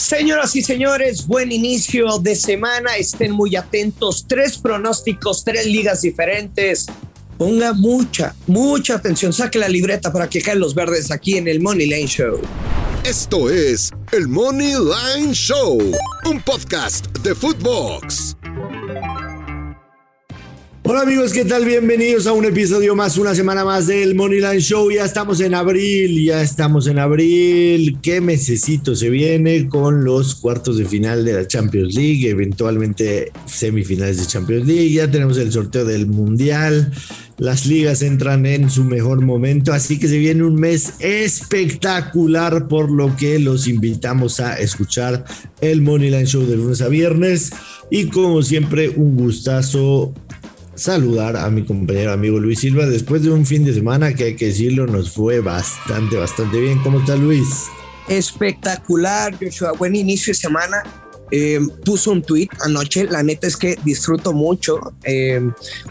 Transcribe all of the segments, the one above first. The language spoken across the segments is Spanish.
Señoras y señores, buen inicio de semana. Estén muy atentos. Tres pronósticos, tres ligas diferentes. Ponga mucha, mucha atención. Saque la libreta para que caen los verdes aquí en el Money Lane Show. Esto es el Money Line Show, un podcast de Footbox. Hola amigos, ¿qué tal? Bienvenidos a un episodio más, una semana más del Moneyline Show. Ya estamos en abril, ya estamos en abril. ¿Qué mesecito se viene con los cuartos de final de la Champions League? Eventualmente semifinales de Champions League. Ya tenemos el sorteo del Mundial. Las ligas entran en su mejor momento, así que se viene un mes espectacular, por lo que los invitamos a escuchar el Moneyline Show de lunes a viernes. Y como siempre, un gustazo saludar a mi compañero amigo Luis Silva después de un fin de semana que hay que decirlo nos fue bastante, bastante bien. ¿Cómo está Luis? Espectacular, Joshua. Buen inicio de semana. Eh, puso un tweet anoche. La neta es que disfruto mucho eh,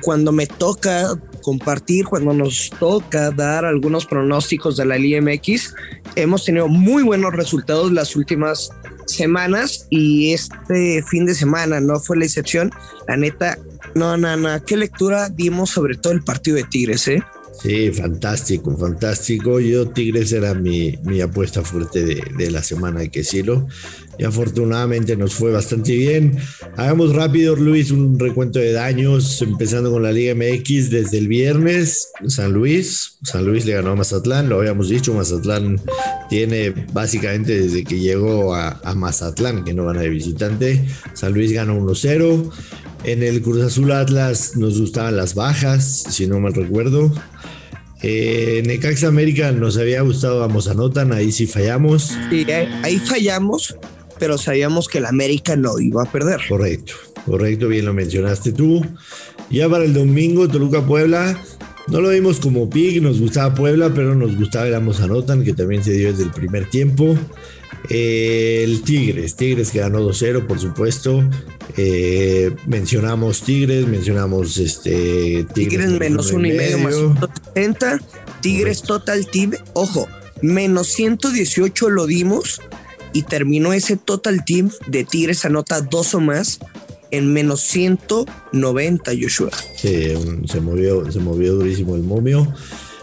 cuando me toca compartir, cuando nos toca dar algunos pronósticos de la Liga MX. Hemos tenido muy buenos resultados las últimas semanas y este fin de semana no fue la excepción. La neta, no, no, no. ¿Qué lectura dimos sobre todo el partido de Tigres, eh? Sí, fantástico, fantástico. Yo Tigres era mi, mi apuesta fuerte de, de, la semana, hay que decirlo. Y afortunadamente nos fue bastante bien. Hagamos rápido, Luis, un recuento de daños, empezando con la Liga MX desde el viernes. San Luis, San Luis le ganó a Mazatlán, lo habíamos dicho, Mazatlán tiene básicamente desde que llegó a, a Mazatlán, que no gana de visitante. San Luis ganó 1-0. En el Cruz Azul Atlas nos gustaban las bajas, si no mal recuerdo. Eh, Necaxa América nos había gustado, vamos anotan, ahí sí fallamos. Sí, ahí fallamos, pero sabíamos que el América no iba a perder. Correcto, correcto, bien lo mencionaste tú. Ya para el domingo, Toluca Puebla, no lo vimos como pig, nos gustaba Puebla, pero nos gustaba el Amos Anotan, que también se dio desde el primer tiempo. Eh, el Tigres, Tigres que ganó 2-0, por supuesto. Eh, mencionamos Tigres, mencionamos este Tigres, Tigres menos uno y medio, más 170. Tigres total team, ojo, menos 118 lo dimos y terminó ese total team de Tigres anota dos o más en menos 190, Joshua. Sí, se movió, se movió durísimo el momio.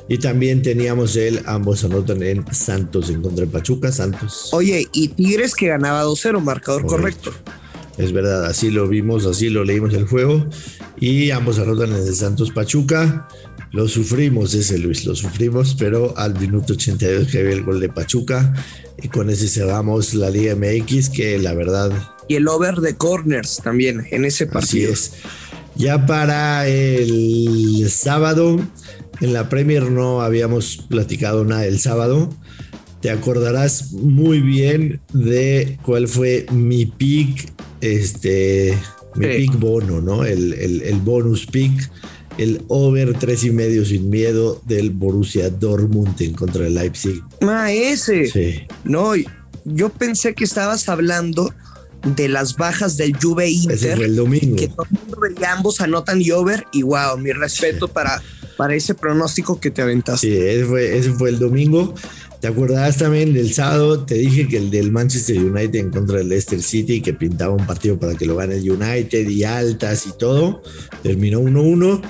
Y también teníamos el ambos anotan en Santos en contra de Pachuca, Santos. Oye, y Tigres que ganaba 2-0, marcador correcto. correcto. Es verdad, así lo vimos, así lo leímos el juego. Y ambos anotan en el Santos Pachuca. Lo sufrimos ese Luis, lo sufrimos, pero al minuto 82 que había el gol de Pachuca. Y con ese cerramos la Liga MX, que la verdad. Y el over de corners también en ese partido. Así es. Ya para el sábado, en la Premier no habíamos platicado nada el sábado. Te acordarás muy bien de cuál fue mi pick, este, mi sí. pick bono, ¿no? El, el, el, bonus pick, el over tres y medio sin miedo del Borussia Dortmund en contra del Leipzig. Ah, ese. Sí. No, yo pensé que estabas hablando de las bajas del Juve Inter. Ese fue el domingo. Que todo el mundo veía, ambos anotan y over. Y wow, mi respeto sí. para, para ese pronóstico que te aventaste. Sí, ese fue, ese fue el domingo. ¿Te acordarás también del sábado? Te dije que el del Manchester United en contra del Leicester City, que pintaba un partido para que lo gane el United y altas y todo. Terminó 1-1.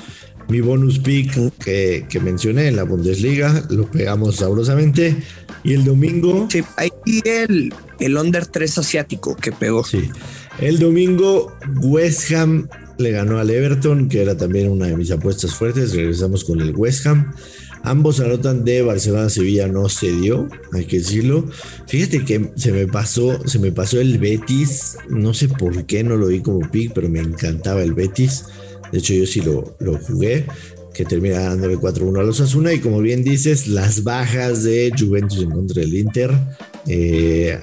Mi bonus pick que, que, mencioné en la Bundesliga, lo pegamos sabrosamente. Y el domingo. Sí, ahí el, el under 3 asiático que pegó. Sí. El domingo, West Ham le ganó al Everton, que era también una de mis apuestas fuertes. Regresamos con el West Ham. Ambos anotan de Barcelona Sevilla no se dio, hay que decirlo. Fíjate que se me pasó, se me pasó el Betis, no sé por qué no lo vi como pick, pero me encantaba el Betis. De hecho, yo sí lo, lo jugué, que termina ganándole 4-1 a los Asuna. Y como bien dices, las bajas de Juventus en contra del Inter. Eh,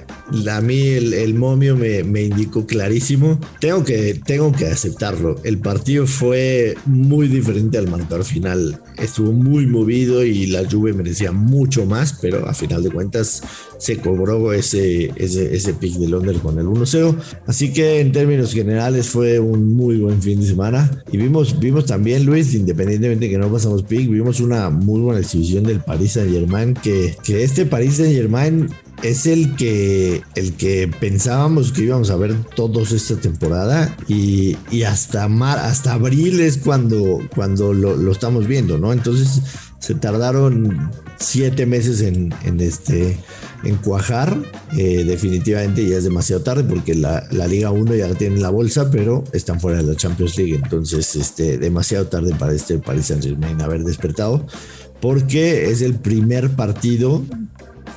a mí el, el momio me, me, indicó clarísimo. Tengo que, tengo que aceptarlo. El partido fue muy diferente al marcador final. Estuvo muy movido y la Juve merecía mucho más, pero a final de cuentas se cobró ese, ese, ese pick de Londres con el 1-0. Así que en términos generales fue un muy buen fin de semana. Y vimos, vimos también, Luis, independientemente de que no pasamos pick, vimos una muy buena exhibición del Paris Saint Germain. Que, que este Paris Saint Germain es el que, el que pensábamos que íbamos a ver todos esta temporada y, hasta, hasta abril es cuando, cuando lo, estamos viendo, ¿no? Entonces se tardaron siete meses en, este, en cuajar. Eh, definitivamente ya es demasiado tarde porque la, Liga 1 ya la tiene en la bolsa, pero están fuera de la Champions League. Entonces, este, demasiado tarde para este Paris Saint Germain haber despertado porque es el primer partido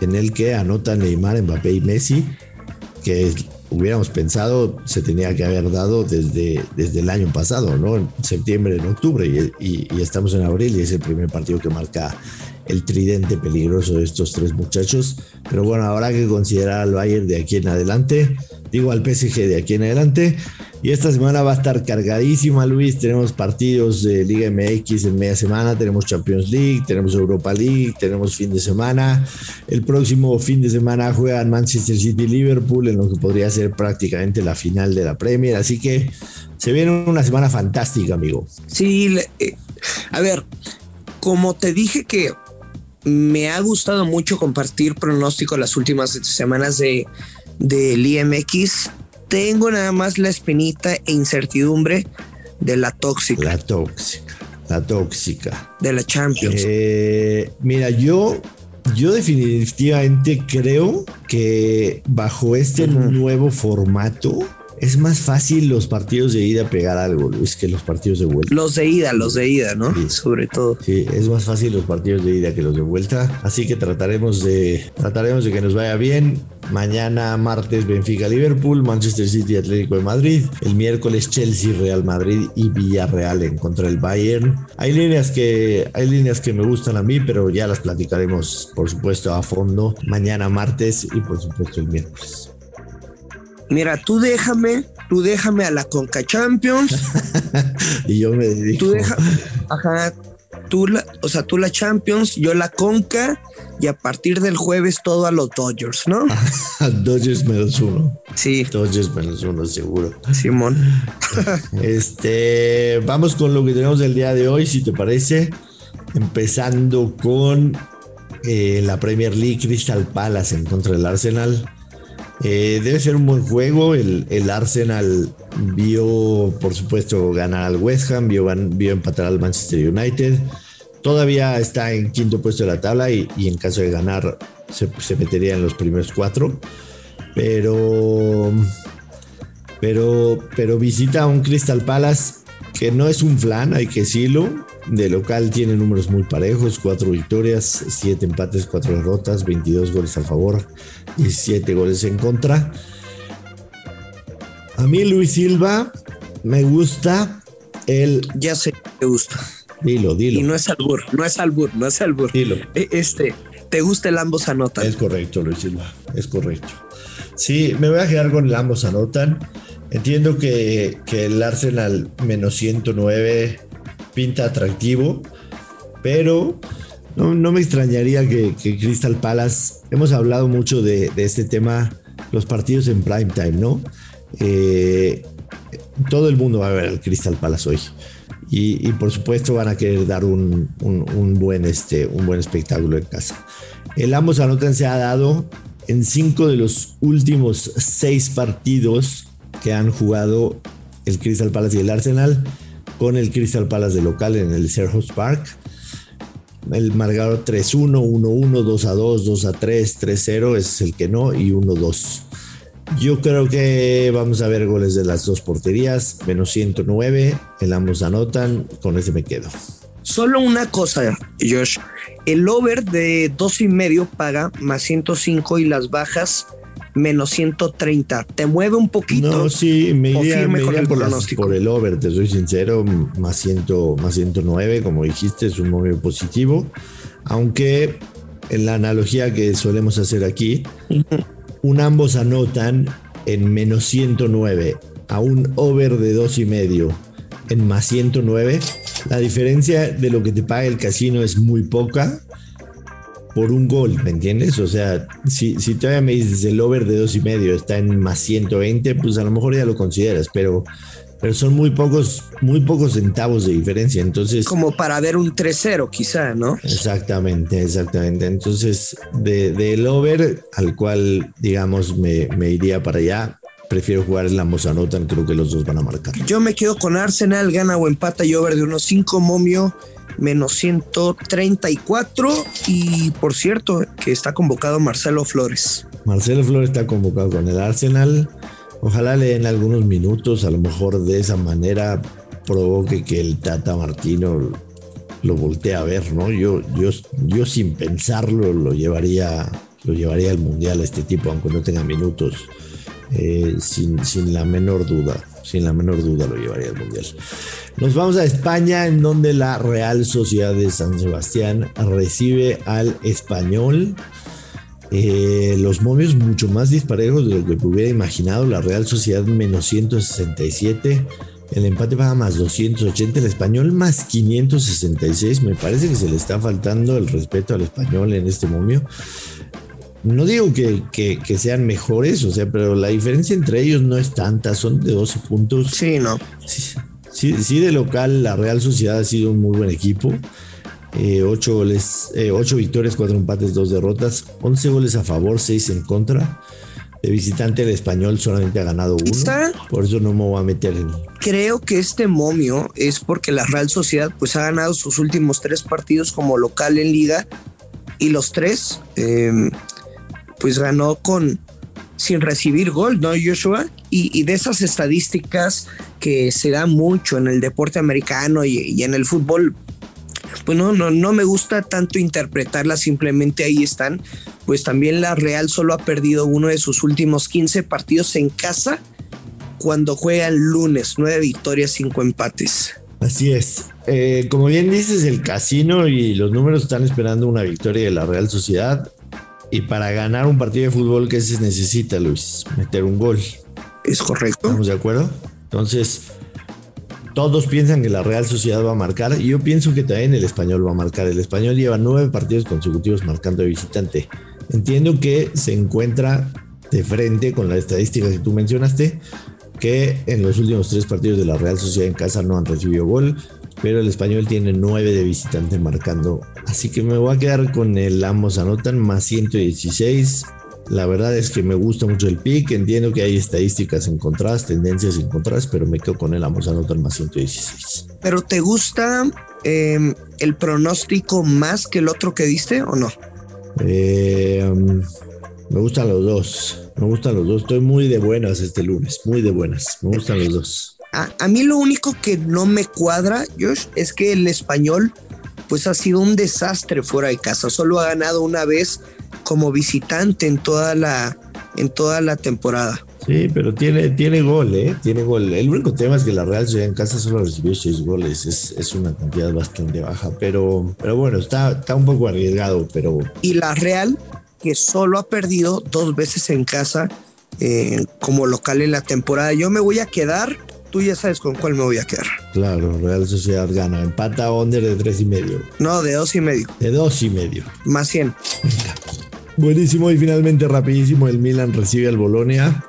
en el que anotan Neymar, Mbappé y Messi, que hubiéramos pensado se tenía que haber dado desde, desde el año pasado, ¿no? En septiembre, en octubre, y, estamos en abril y es el primer partido que marca el tridente peligroso de estos tres muchachos. Pero bueno, habrá que considerar al Bayern de aquí en adelante, digo al PSG de aquí en adelante. Y esta semana va a estar cargadísima, Luis. Tenemos partidos de Liga MX en media semana, tenemos Champions League, tenemos Europa League, tenemos fin de semana. El próximo fin de semana juegan Manchester City y Liverpool en lo que podría ser prácticamente la final de la Premier. Así que se viene una semana fantástica, amigo. Sí, eh, a ver, como te dije que me ha gustado mucho compartir pronóstico las últimas semanas de del IMX tengo nada más la espinita e incertidumbre de la tóxica. La tóxica, la tóxica. De la Champions. Eh, mira, yo, yo definitivamente creo que bajo este nuevo formato es más fácil los partidos de ida pegar algo, Luis, que los partidos de vuelta. Los de ida, los de ida, ¿no? Sobre todo. Sí, es más fácil los partidos de ida que los de vuelta. Así que trataremos de, trataremos de que nos vaya bien. Mañana, martes, Benfica, Liverpool, Manchester City, Atlético de Madrid. El miércoles, Chelsea, Real Madrid y Villarreal en contra del Bayern. Hay líneas que, hay líneas que me gustan a mí, pero ya las platicaremos, por supuesto, a fondo mañana, martes y por supuesto el miércoles. Mira, tú déjame, tú déjame a la Conca Champions. y yo me dedico. Tú deja, ajá, tú la, o sea, tú la Champions, yo la Conca y a partir del jueves todo a los Dodgers, ¿no? Dodgers menos uno. Sí. Dodgers menos uno, seguro. Simón. este, vamos con lo que tenemos el día de hoy, si te parece. Empezando con eh, la Premier League Crystal Palace en contra del Arsenal. Eh, debe ser un buen juego. El, Arsenal vio, por supuesto, ganar al West Ham, vio, empatar al Manchester United. Todavía está en quinto puesto de la tabla y, en caso de ganar se, metería en los primeros cuatro. Pero, pero, pero visita a un Crystal Palace que no es un flan, hay que decirlo. De local tiene números muy parejos, cuatro victorias, siete empates, cuatro derrotas, 22 goles a favor, 17 goles en contra. A mí Luis Silva me gusta el... Ya sé que te gusta. Dilo, dilo. Y no es albur, no es albur, no es albur. Dilo. E, este, ¿te gusta el ambos anotan? Es correcto, Luis Silva, es correcto. Sí, me voy a quedar con el ambos anotan. Entiendo que, que el Arsenal menos 109 pinta atractivo, pero no, me extrañaría que, Crystal Palace, hemos hablado mucho de, este tema, los partidos en prime time, ¿no? Eh, todo el mundo va a ver al Crystal Palace hoy. Y, por supuesto van a querer dar un, buen, este, un buen espectáculo en casa. El ambos anotan se ha dado en cinco de los últimos seis partidos que han jugado el Crystal Palace y el Arsenal con el Crystal Palace de local en el Selhurst Park. El marcador 3-1, 1-1, 2-2, 2-3, 3-0 es el que no y 1-2. Yo creo que vamos a ver goles de las dos porterías, menos 109, el ambos anotan, con ese me quedo. Solo una cosa, Josh, el over de dos y medio paga más 105 y las bajas menos 130. ¿Te mueve un poquito? No, sí, me iría, me iría por, por, el over, te soy sincero, más, 100, más 109, como dijiste, es un móvil positivo. Aunque en la analogía que solemos hacer aquí, un ambos anotan en menos 109 a un over de dos y medio en más 109, la diferencia de lo que te paga el casino es muy poca por un gol, ¿me entiendes? O sea, si, si todavía me dices el over de dos y medio está en más 120, pues a lo mejor ya lo consideras, pero, pero son muy pocos, muy pocos centavos de diferencia. Entonces. Como para ver un 3-0, quizá, ¿no? Exactamente, exactamente. Entonces, del de over al cual, digamos, me, me iría para allá, prefiero jugar en la Mozanotan, creo que los dos van a marcar. Yo me quedo con Arsenal, gana o empata y over de unos 5 momio menos 134 y por cierto que está convocado Marcelo Flores. Marcelo Flores está convocado con el Arsenal. Ojalá le den algunos minutos, a lo mejor de esa manera provoque que el Tata Martino lo voltee a ver, ¿no? Yo, yo, yo sin pensarlo lo llevaría, lo llevaría al Mundial a este tipo, aunque no tenga minutos, eh, sin, sin la menor duda, sin la menor duda lo llevaría al Mundial. Nos vamos a España, en donde la Real Sociedad de San Sebastián recibe al español. Eh, los momios mucho más disparejos de lo que hubiera imaginado. La Real Sociedad menos 167. El empate va más 280. El español más 566. Me parece que se le está faltando el respeto al español en este momio. No digo que, que, sean mejores, o sea, pero la diferencia entre ellos no es tanta. Son de 12 puntos. Sí, no. Sí, sí, de local la Real Sociedad ha sido un muy buen equipo. Eh, ocho goles, eh, ocho victorias, cuatro empates, dos derrotas, 11 goles a favor, seis en contra. De visitante el español solamente ha ganado uno. Por eso no me voy a meter en. Creo que este momio es porque la Real Sociedad pues ha ganado sus últimos tres partidos como local en liga y los tres em, pues ganó con sin recibir gol, ¿no, Joshua? Y, de esas estadísticas que se da mucho en el deporte americano y, en el fútbol, pues no, no, no me gusta tanto interpretarlas, simplemente ahí están. Pues también la Real solo ha perdido uno de sus últimos 15 partidos en casa cuando juega el lunes, nueve victorias, cinco empates. Así es. Eh, como bien dices, el casino y los números están esperando una victoria de la Real Sociedad. Y para ganar un partido de fútbol, ¿qué se necesita, Luis? Meter un gol. Es correcto. ¿Estamos de acuerdo? Entonces, todos piensan que la Real Sociedad va a marcar y yo pienso que también el español va a marcar. El español lleva nueve partidos consecutivos marcando de visitante. Entiendo que se encuentra de frente con la estadística que tú mencionaste, que en los últimos tres partidos de la Real Sociedad en casa no han recibido gol pero el español tiene 9 de visitante marcando. Así que me voy a quedar con el ambos anotan más 116. La verdad es que me gusta mucho el pick. Entiendo que hay estadísticas encontradas, tendencias encontradas, pero me quedo con el ambos anotan más 116. ¿Pero te gusta em, el pronóstico más que el otro que diste o no? Eh, um, me gustan los dos. Me gustan los dos. Estoy muy de buenas este lunes. Muy de buenas. Me gustan los dos. A, mí lo único que no me cuadra, Josh, es que el español pues ha sido un desastre fuera de casa. Solo ha ganado una vez como visitante en toda la, en toda la temporada. Sí, pero tiene, tiene gol, ¿eh? Tiene gol. El único tema es que la Real Ciudad en casa solo recibió seis goles. Es, es, una cantidad bastante baja, pero, pero bueno, está, está un poco arriesgado, pero... Y la Real, que solo ha perdido dos veces en casa eh, como local en la temporada. Yo me voy a quedar tú ya sabes con cuál me voy a quedar. Claro, Real Sociedad gana. Empata under de tres y medio. No, de dos y medio. De dos y medio. Más 100. Buenísimo y finalmente rapidísimo el Milan recibe al Bolonia.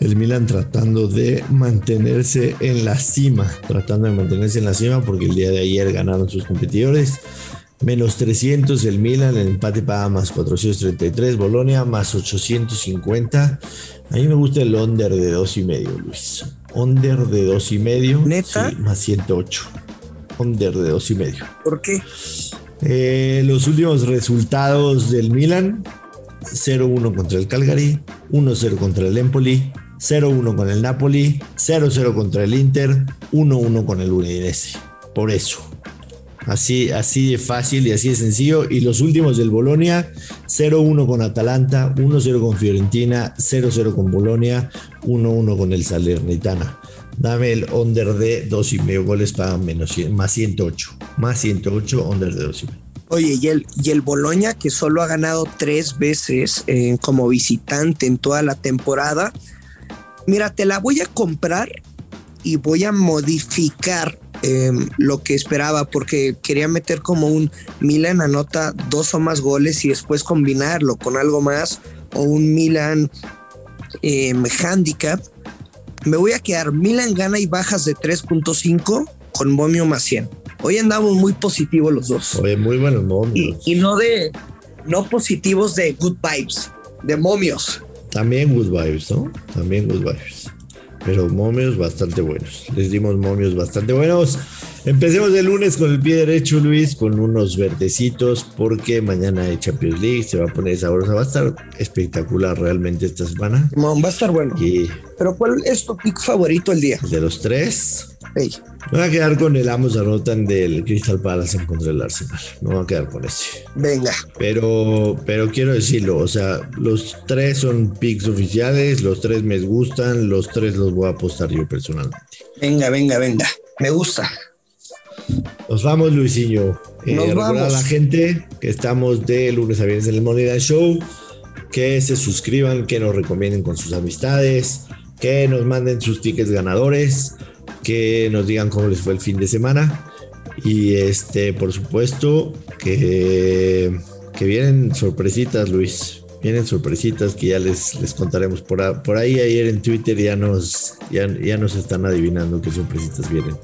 El Milan tratando de mantenerse en la cima, tratando de mantenerse en la cima porque el día de ayer ganaron sus competidores. Menos 300 el Milan, el empate paga más 433, Bolonia más 850. A mí me gusta el under de dos y medio, Luis. Under de dos y medio. Neta. más 108. Under de dos y medio. ¿Por qué? Eh, los últimos resultados del Milan: 0-1 contra el Calgary, 1-0 contra el Empoli, 0-1 con el Napoli, 0-0 contra el Inter, 1-1 con el Udinese. Por eso. Así, así de fácil y así de sencillo. Y los últimos del Bolonia, 0-1 con Atalanta, 1-0 con Fiorentina, 0-0 con Bolonia, 1-1 con el Salernitana. Dame el under de 2,5 goles para menos más 108. Más 108, under de 2,5. Oye, y el, y el Boloña, que solo ha ganado tres veces eh, como visitante en toda la temporada. Mira, te la voy a comprar y voy a modificar em, lo que esperaba porque quería meter como un Milan anota dos o más goles y después combinarlo con algo más o un Milan em, handicap. Me voy a quedar Milan gana y bajas de 3.5 con momio más 100. Hoy andamos muy positivos los dos. Oye, muy buenos momios. Y, y no de, no positivos de good vibes, de momios. También good vibes, ¿no? También good vibes. Pero momios bastante buenos. Les dimos momios bastante buenos. Empecemos el lunes con el pie derecho, Luis, con unos verdecitos, porque mañana hay Champions League, se va a poner sabrosa. Va a estar espectacular realmente esta semana. va a estar bueno. Pero ¿cuál es tu pick favorito el día? De los tres. Hey. Me voy a quedar con el Amos Anotan del Crystal Palace en contra del Arsenal. No voy a quedar con ese. Venga. Pero, pero quiero decirlo, o sea, los tres son picks oficiales, los tres me gustan, los tres los voy a apostar yo personalmente. Venga, venga, venga. Me gusta. Nos vamos, Luisinho. Eh, a la gente que estamos de lunes a viernes en el Money Show, que se suscriban, que nos recomienden con sus amistades, que nos manden sus tickets ganadores, que nos digan cómo les fue el fin de semana. Y este, por supuesto, que, que vienen sorpresitas, Luis. Vienen sorpresitas que ya les, les contaremos por, por ahí. Ayer en Twitter ya nos, ya, ya nos están adivinando qué sorpresitas vienen.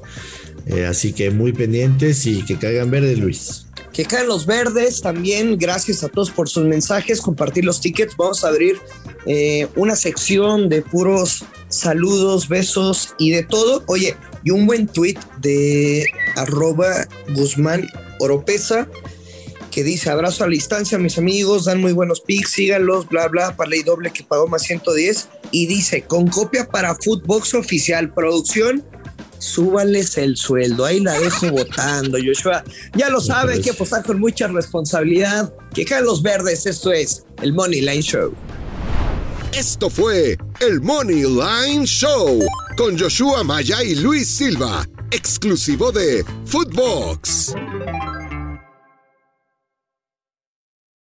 Eh, así que muy pendientes y que caigan verdes, Luis. Que caigan los verdes también. Gracias a todos por sus mensajes, compartir los tickets. Vamos a abrir eh, una sección de puros saludos, besos y de todo. Oye, y un buen tweet de arroba Guzmán Oropesa que dice abrazo a la distancia, mis amigos, dan muy buenos pics, síganlos, bla, bla, para ley doble que pagó más 110. Y dice, con copia para Footbox Oficial, producción, súbales el sueldo. Ahí la dejo votando, Joshua. Ya lo sabe, hay que apostar con mucha responsabilidad. Que caen los verdes, esto es el Money Line Show. Esto fue el Money Line Show con Joshua Maya y Luis Silva, exclusivo de Footbox.